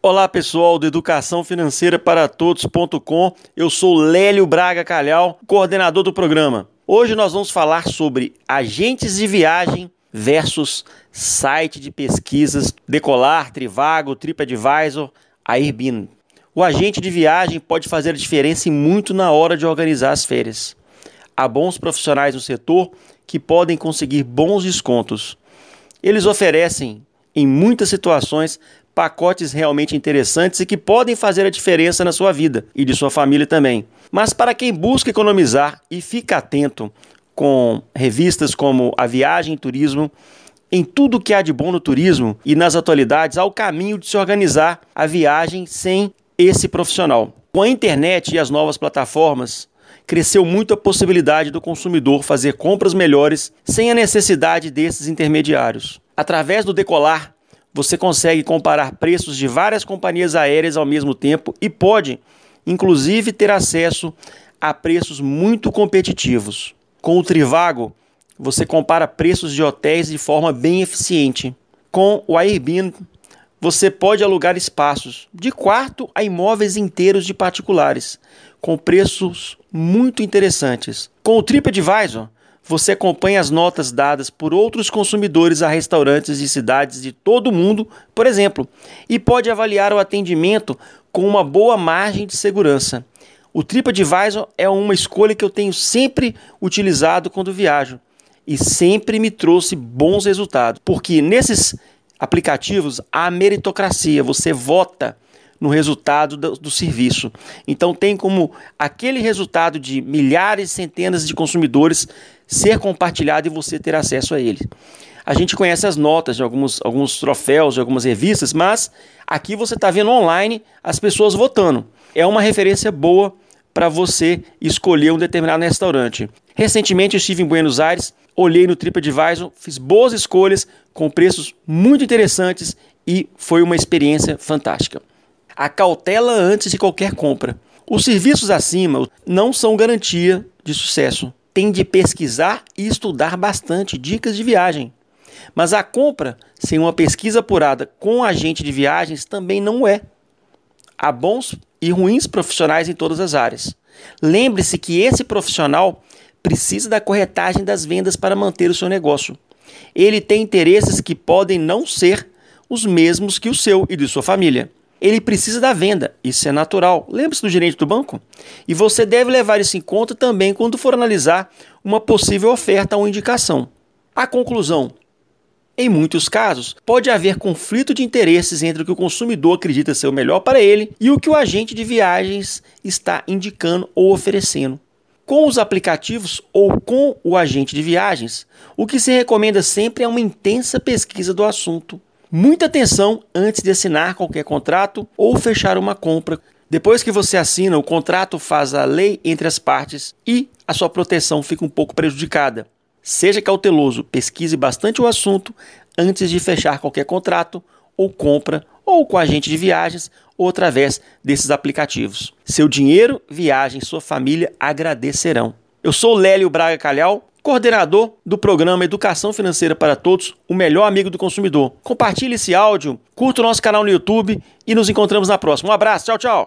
Olá pessoal do Educação Financeira para Todos.com. Eu sou Lélio Braga Calhau, coordenador do programa. Hoje nós vamos falar sobre agentes de viagem versus site de pesquisas Decolar, Trivago, TripAdvisor, Airbnb. O agente de viagem pode fazer a diferença e muito na hora de organizar as férias. Há bons profissionais no setor que podem conseguir bons descontos. Eles oferecem, em muitas situações, pacotes realmente interessantes e que podem fazer a diferença na sua vida e de sua família também. Mas para quem busca economizar e fica atento com revistas como A Viagem e Turismo, em tudo que há de bom no turismo e nas atualidades, há o caminho de se organizar a viagem sem esse profissional. Com a internet e as novas plataformas, cresceu muito a possibilidade do consumidor fazer compras melhores sem a necessidade desses intermediários. Através do Decolar, você consegue comparar preços de várias companhias aéreas ao mesmo tempo e pode, inclusive, ter acesso a preços muito competitivos. Com o Trivago, você compara preços de hotéis de forma bem eficiente. Com o Airbnb, você pode alugar espaços de quarto a imóveis inteiros de particulares, com preços muito interessantes. Com o TripAdvisor, você acompanha as notas dadas por outros consumidores a restaurantes de cidades de todo o mundo, por exemplo, e pode avaliar o atendimento com uma boa margem de segurança. O TripAdvisor é uma escolha que eu tenho sempre utilizado quando viajo e sempre me trouxe bons resultados, porque nesses aplicativos há meritocracia, você vota no resultado do, do, serviço. Então tem como aquele resultado de milhares, centenas de consumidores ser compartilhado e você ter acesso a ele. A gente conhece as notas de alguns, alguns troféus, de algumas revistas, mas aqui você está vendo online as pessoas votando. É uma referência boa para você escolher um determinado restaurante. Recentemente eu estive em Buenos Aires, olhei no TripAdvisor, fiz boas escolhas com preços muito interessantes e foi uma experiência fantástica. A cautela antes de qualquer compra. Os serviços acima não são garantia de sucesso tem de pesquisar e estudar bastante dicas de viagem. Mas a compra sem uma pesquisa apurada com agente de viagens também não é. Há bons e ruins profissionais em todas as áreas. Lembre-se que esse profissional precisa da corretagem das vendas para manter o seu negócio. Ele tem interesses que podem não ser os mesmos que o seu e de sua família ele precisa da venda. Isso é natural. Lembre-se do gerente do banco. E você deve levar isso em conta também quando for analisar uma possível oferta ou indicação. A conclusão: em muitos casos, pode haver conflito de interesses entre o que o consumidor acredita ser o melhor para ele e o que o agente de viagens está indicando ou oferecendo. Com os aplicativos ou com o agente de viagens, o que se recomenda sempre é uma intensa pesquisa do assunto Muita atenção antes de assinar qualquer contrato ou fechar uma compra. Depois que você assina, o contrato faz a lei entre as partes e a sua proteção fica um pouco prejudicada. Seja cauteloso, pesquise bastante o assunto antes de fechar qualquer contrato ou compra ou com agente de viagens ou através desses aplicativos. Seu dinheiro, viagem, sua família agradecerão. Eu sou Lélio Braga Calhau coordenador do programa Educação Financeira para Todos, o melhor amigo do consumidor. Compartilhe esse áudio, curta o nosso canal no YouTube e nos encontramos na próxima. Um abraço, tchau, tchau.